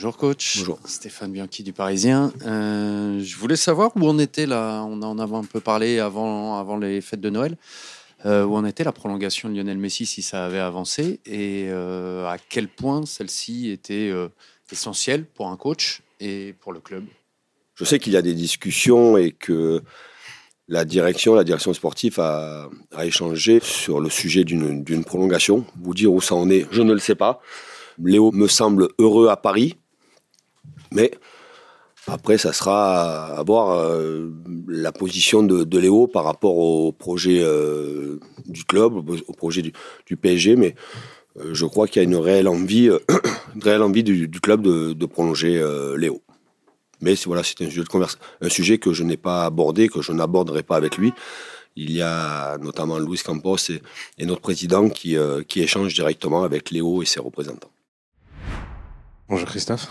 Bonjour coach. Bonjour. Stéphane Bianchi du Parisien. Euh, je voulais savoir où on était là. On en avait un peu parlé avant, avant les fêtes de Noël. Euh, où en était la prolongation de Lionel Messi si ça avait avancé et euh, à quel point celle-ci était essentielle pour un coach et pour le club? Je sais qu'il y a des discussions et que la direction, la direction sportive a, a échangé sur le sujet d'une prolongation. Vous dire où ça en est, je ne le sais pas. Léo me semble heureux à Paris, mais après, ça sera à voir euh, la position de, Léo par rapport au projet euh, du club, au projet du, PSG. Mais euh, je crois qu'il y a une réelle envie, une réelle envie du, club de, prolonger Léo. Mais voilà, c'est un, un sujet, que je n'ai pas abordé, que je n'aborderai pas avec lui. Il y a notamment Luis Campos et, notre président qui, qui échangent directement avec Léo et ses représentants. Bonjour Christophe.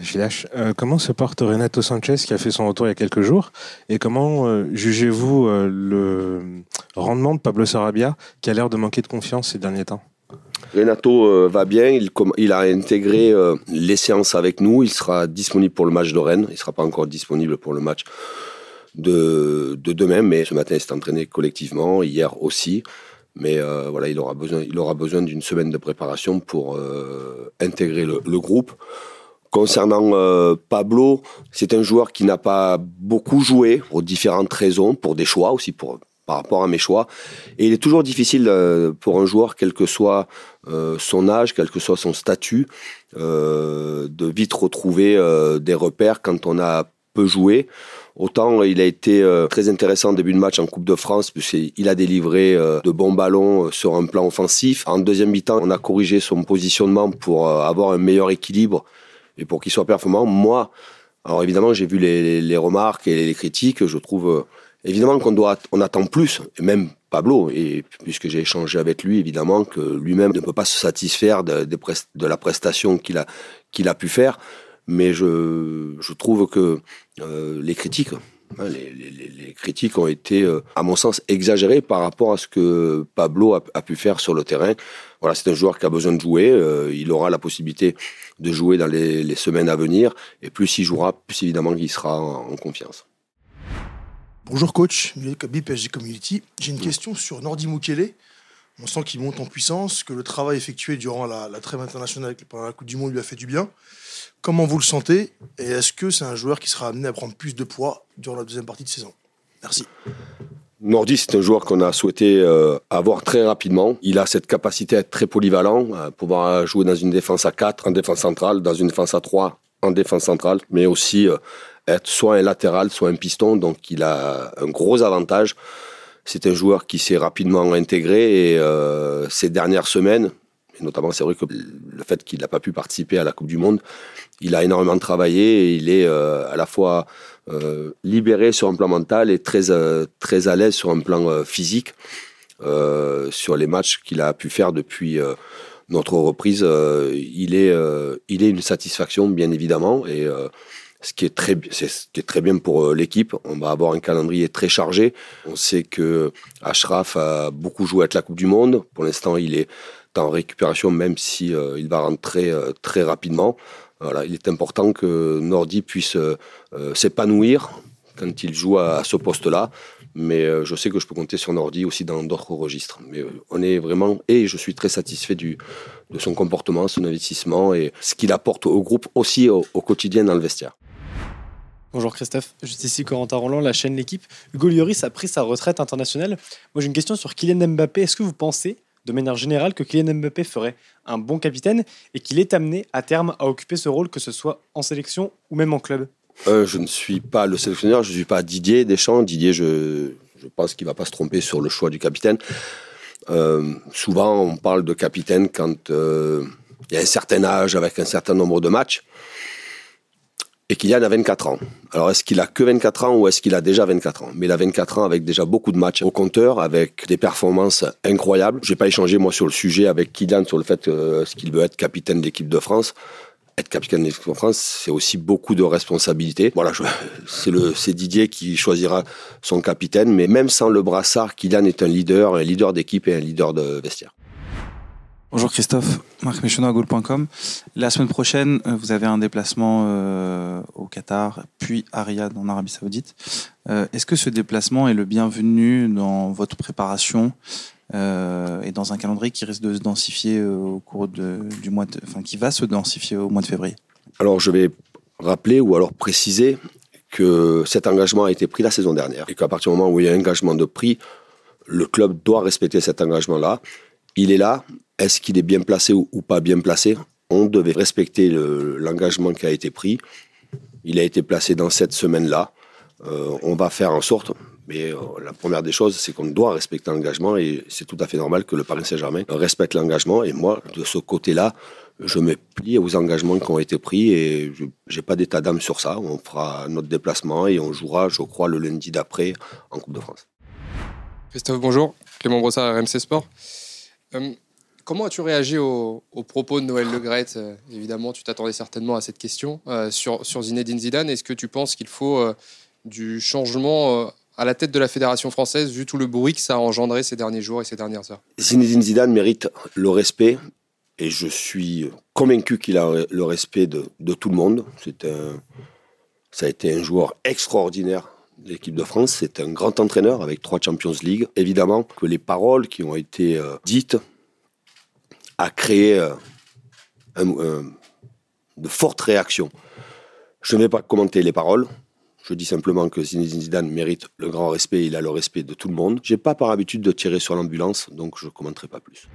JLH. Euh, comment se porte Renato Sanchez qui a fait son retour il y a quelques jours? Et comment euh, jugez-vous euh, le rendement de Pablo Sarabia qui a l'air de manquer de confiance ces derniers temps? Renato va bien, il, a intégré les séances avec nous, il sera disponible pour le match de Rennes, il ne sera pas encore disponible pour le match de, de demain, mais ce matin il s'est entraîné collectivement, hier aussi. Mais voilà, il aura besoin, d'une semaine de préparation pour intégrer le, groupe. Concernant euh, Pablo, c'est un joueur qui n'a pas beaucoup joué pour différentes raisons, pour des choix aussi, par rapport à mes choix. Et il est toujours difficile pour un joueur, quel que soit son âge, quel que soit son statut, de vite retrouver des repères quand on a peu joué. Autant il a été euh, très intéressant en début de match en Coupe de France, puisqu'il a délivré euh, de bons ballons euh, sur un plan offensif. En deuxième mi-temps, on a corrigé son positionnement pour avoir un meilleur équilibre et pour qu'il soit performant. Moi, alors évidemment, j'ai vu les, remarques et les critiques. Je trouve évidemment qu'on doit, on attend plus, et même Pablo, et puisque j'ai échangé avec lui, évidemment que lui-même ne peut pas se satisfaire de, de la prestation qu'il a, qu'il a pu faire mais je, je trouve que euh, les critiques, les, les, les, critiques ont été, euh, à mon sens, exagérées par rapport à ce que Pablo a, a pu faire sur le terrain. Voilà, c'est un joueur qui a besoin de jouer. Euh, il aura la possibilité de jouer dans les, les semaines à venir. Et plus il jouera, plus évidemment il sera en, confiance. Bonjour coach, Kabi PSG Community. J'ai une question sur Nordi Mukele. On sent qu'il monte en puissance, que le travail effectué durant la, trêve internationale pendant la Coupe du Monde lui a fait du bien. Comment vous le sentez Et est-ce que c'est un joueur qui sera amené à prendre plus de poids durant la deuxième partie de saison? Merci. Nordi, c'est un joueur qu'on a souhaité euh, avoir très rapidement. Il a cette capacité à être très polyvalent, à pouvoir jouer dans une défense à 4, en défense centrale, dans une défense à 3, en défense centrale, mais aussi euh, être soit un latéral, soit un piston. Donc il a un gros avantage. C'est un joueur qui s'est rapidement intégré et euh, ces dernières semaines, et notamment c'est vrai que le fait qu'il n'a pas pu participer à la Coupe du Monde, il a énormément travaillé et il est euh, à la fois euh, libéré sur un plan mental et très, euh, très à l'aise sur un plan euh, physique euh, sur les matchs qu'il a pu faire depuis notre reprise. il, est, il est une satisfaction bien évidemment et ce qui est très, bien pour euh, l'équipe. On va avoir un calendrier très chargé. On sait que Ashraf a beaucoup joué avec la Coupe du Monde. Pour l'instant, il est en récupération, même si euh, il va rentrer euh, très rapidement. Voilà, il est important que Nordi puisse s'épanouir quand il joue à, ce poste-là. Mais je sais que je peux compter sur Nordi aussi dans d'autres registres. Mais on est vraiment et je suis très satisfait de son comportement, son investissement et ce qu'il apporte au groupe aussi au quotidien dans le vestiaire. Bonjour Christophe, juste ici Corentin Roland, la chaîne L'équipe. Hugo Lloris a pris sa retraite internationale. Moi j'ai une question sur Kylian Mbappé. Est-ce que vous pensez, de manière générale, que Kylian Mbappé ferait un bon capitaine et qu'il est amené à terme à occuper ce rôle, que ce soit en sélection ou même en club? Euh, Je ne suis pas le sélectionneur, je ne suis pas Didier Deschamps. Didier, je, pense qu'il ne va pas se tromper sur le choix du capitaine. Euh, souvent on parle de capitaine quand euh, il y a un certain âge avec un certain nombre de matchs et Kylian a 24 ans. Alors est-ce qu'il a que 24 ans ou est-ce qu'il a déjà 24 ans? Mais il a 24 ans avec déjà beaucoup de matchs au compteur, avec des performances incroyables. Je n'ai pas échangé moi sur le sujet avec Kylian sur le fait euh, ce qu'il veut être capitaine de l'équipe de France. Être capitaine de l'équipe de France, c'est aussi beaucoup de responsabilités. Voilà, c'est c'est Didier qui choisira son capitaine, mais même sans le brassard, Kylian est un leader, un leader d'équipe et un leader de vestiaire. Bonjour Christophe, Marc Méchonneau à Goal.com. La semaine prochaine, euh, vous avez un déplacement euh, au Qatar, puis à Riyad en Arabie Saoudite. Euh, Est-ce que ce déplacement est le bienvenu dans votre préparation et dans un calendrier qui risque de se densifier au cours du mois, enfin qui va se densifier au mois de février? Alors je vais rappeler ou alors préciser que cet engagement a été pris la saison dernière et qu'à partir du moment où il y a un engagement de prix, le club doit respecter cet engagement-là. Il est là. Est-ce qu'il est bien placé ou, pas bien placé On devait respecter le- l'engagement qui a été pris. Il a été placé dans cette semaine-là. Euh, on va faire en sorte, mais euh, la première des choses, c'est qu'on doit respecter l'engagement et c'est tout à fait normal que le Paris Saint-Germain respecte l'engagement. Et moi, de ce côté-là, je me plie aux engagements qui ont été pris et je n'ai pas d'état d'âme sur ça. On fera notre déplacement et on jouera, je crois, le lundi d'après en Coupe de France. Christophe, bonjour. Clément Brossard, RMC Sport. Euh, comment as-tu réagi aux, propos de Noël Le Graët Euh, Évidemment, tu t'attendais certainement à cette question euh, sur, Zinedine Zidane. Est-ce que tu penses qu'il faut euh, du changement euh, à la tête de la Fédération française, vu tout le bruit que ça a engendré ces derniers jours et ces dernières heures? Zinedine Zidane mérite le respect et je suis convaincu qu'il a le respect de, de tout le monde. C'est un, ça a été un joueur extraordinaire de l'équipe de France. C'est un grand entraîneur avec trois Champions League. Évidemment que les paroles qui ont été dites a créé euh, un- de fortes réactions. Je ne vais pas commenter les paroles. Je dis simplement que Zinedine Zidane mérite le grand respect, il a le respect de tout le monde. J'ai pas par habitude de tirer sur l'ambulance, donc je ne commenterai pas plus.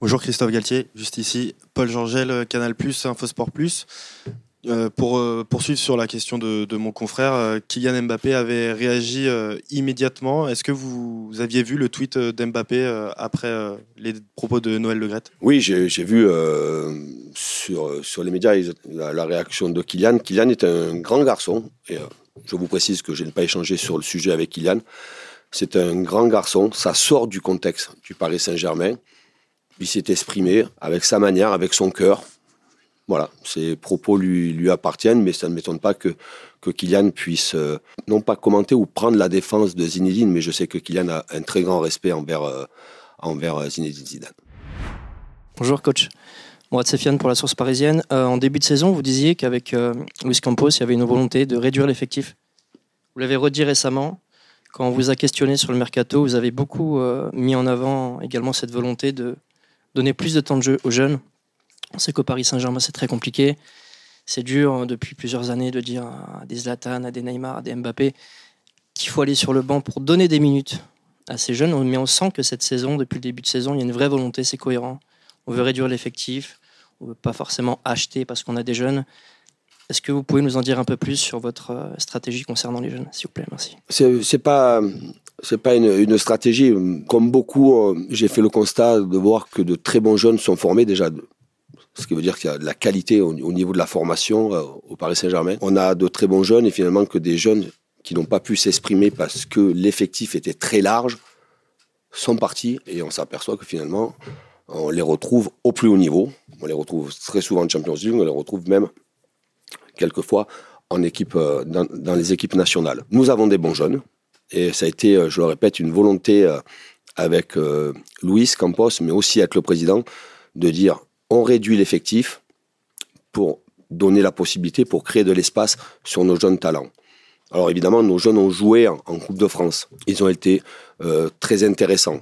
Bonjour Christophe Galtier, juste ici. Paul Georgel, Canal Plus, Infosport Plus. Euh, pour euh, poursuivre sur la question de, mon confrère, euh, Kylian Mbappé avait réagi immédiatement. Est-ce que vous aviez vu le tweet d'Mbappé après les propos de Noël Le Graët Oui, j'ai vu sur, les médias la, réaction de Kylian. Kylian est un grand garçon, je vous précise que je n'ai pas échangé sur le sujet avec Kylian. C'est un grand garçon, ça sort du contexte du Paris Saint-Germain. Il s'est exprimé avec sa manière, avec son cœur. Voilà, ses propos lui, lui appartiennent, mais ça ne m'étonne pas que, que Kylian puisse euh, non pas commenter ou prendre la défense de Zinedine, mais je sais que Kylian a un très grand respect envers, euh, envers euh, Zinedine Zidane. Bonjour coach. Moi, Sefiane pour la source parisienne. Euh, en début de saison, vous disiez qu'avec Luis Campos, il y avait une volonté de réduire l'effectif. Vous l'avez redit récemment. Quand on vous a questionné sur le mercato, vous avez beaucoup mis en avant également cette volonté de donner plus de temps de jeu aux jeunes. On sait qu'au Paris Saint-Germain, c'est très compliqué. C'est dur euh, depuis plusieurs années de dire à des Zlatan, à des Neymar, à des Mbappé qu'il faut aller sur le banc pour donner des minutes à ces jeunes. Mais on sent que cette saison, depuis le début de saison, il y a une vraie volonté, c'est cohérent. On veut réduire l'effectif, on veut pas forcément acheter parce qu'on a des jeunes. Est-ce que vous pouvez nous en dire un peu plus sur votre euh, stratégie concernant les jeunes, s'il vous plaît? Merci. C'est pas pas une, une stratégie. Comme beaucoup, euh, j'ai fait le constat de voir que de très bons jeunes sont formés déjà. Ce qui veut dire qu'il y a de la qualité au, au niveau de la formation euh, au Paris Saint-Germain. On a de très bons jeunes et finalement que des jeunes qui n'ont pas pu s'exprimer parce que l'effectif était très large sont partis et on s'aperçoit que finalement on les retrouve au plus haut niveau. On les retrouve très souvent en Champions League, on les retrouve même quelquefois en équipe, euh, dans, les équipes nationales. Nous avons des bons jeunes et ça a été, euh, je le répète, une volonté avec Luis Campos, mais aussi avec le président, de dire on réduit l'effectif pour donner la possibilité, pour créer de l'espace sur nos jeunes talents. Alors évidemment, nos jeunes ont joué en, Coupe de France. Ils ont été euh, très intéressants.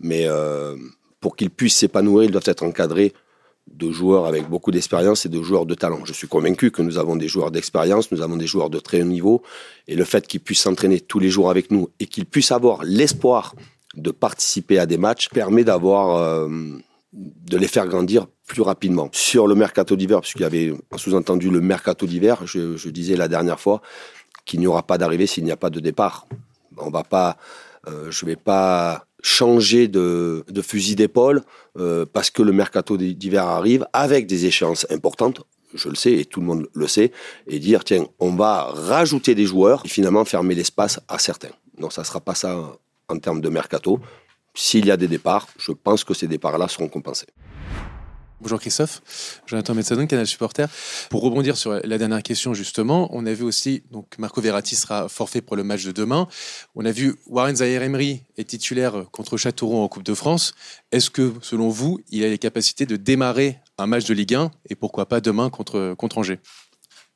Mais euh, pour qu'ils puissent s'épanouir, ils doivent être encadrés de joueurs avec beaucoup d'expérience et de joueurs de talent. Je suis convaincu que nous avons des joueurs d'expérience, nous avons des joueurs de très haut niveau, et le fait qu'ils puissent s'entraîner tous les jours avec nous et qu'ils puissent avoir l'espoir de participer à des matchs permet d'avoir, euh, de les faire grandir plus rapidement. Sur le mercato d'hiver, puisqu'il y avait un sous-entendu le mercato d'hiver, je, disais la dernière fois qu'il n'y aura pas d'arrivée s'il n'y a pas de départ. On va pas, euh, je vais pas changer de, de fusil d'épaule euh, parce que le mercato d'hiver arrive avec des échéances importantes, je le sais et tout le monde le sait, et dire tiens, on va rajouter des joueurs et finalement fermer l'espace à certains. Non, ça ne sera pas ça en termes de mercato. S'il y a des départs, je pense que ces départs-là seront compensés. Bonjour Christophe, Jonathan Metsadon, Canal Supporter. Pour rebondir sur la dernière question justement, on a vu aussi donc Marco Verratti sera forfait pour le match de demain. On a vu Warren Zaire-Emery est titulaire contre Châteauroux en Coupe de France. Est-ce que selon vous, il a les capacités de démarrer un match de Ligue 1 et pourquoi pas demain contre contre Angers?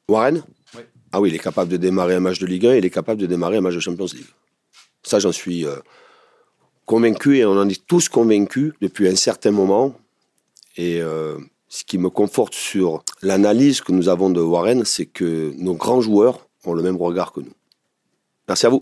Warren? Ah oui, il est capable de démarrer un match de Ligue 1, il est capable de démarrer un match de Champions League. Ça, j'en suis euh, convaincu et on en est tous convaincus depuis un certain moment. Et euh, ce qui me conforte sur l'analyse que nous avons de Warren, c'est que nos grands joueurs ont le même regard que nous. Merci à vous.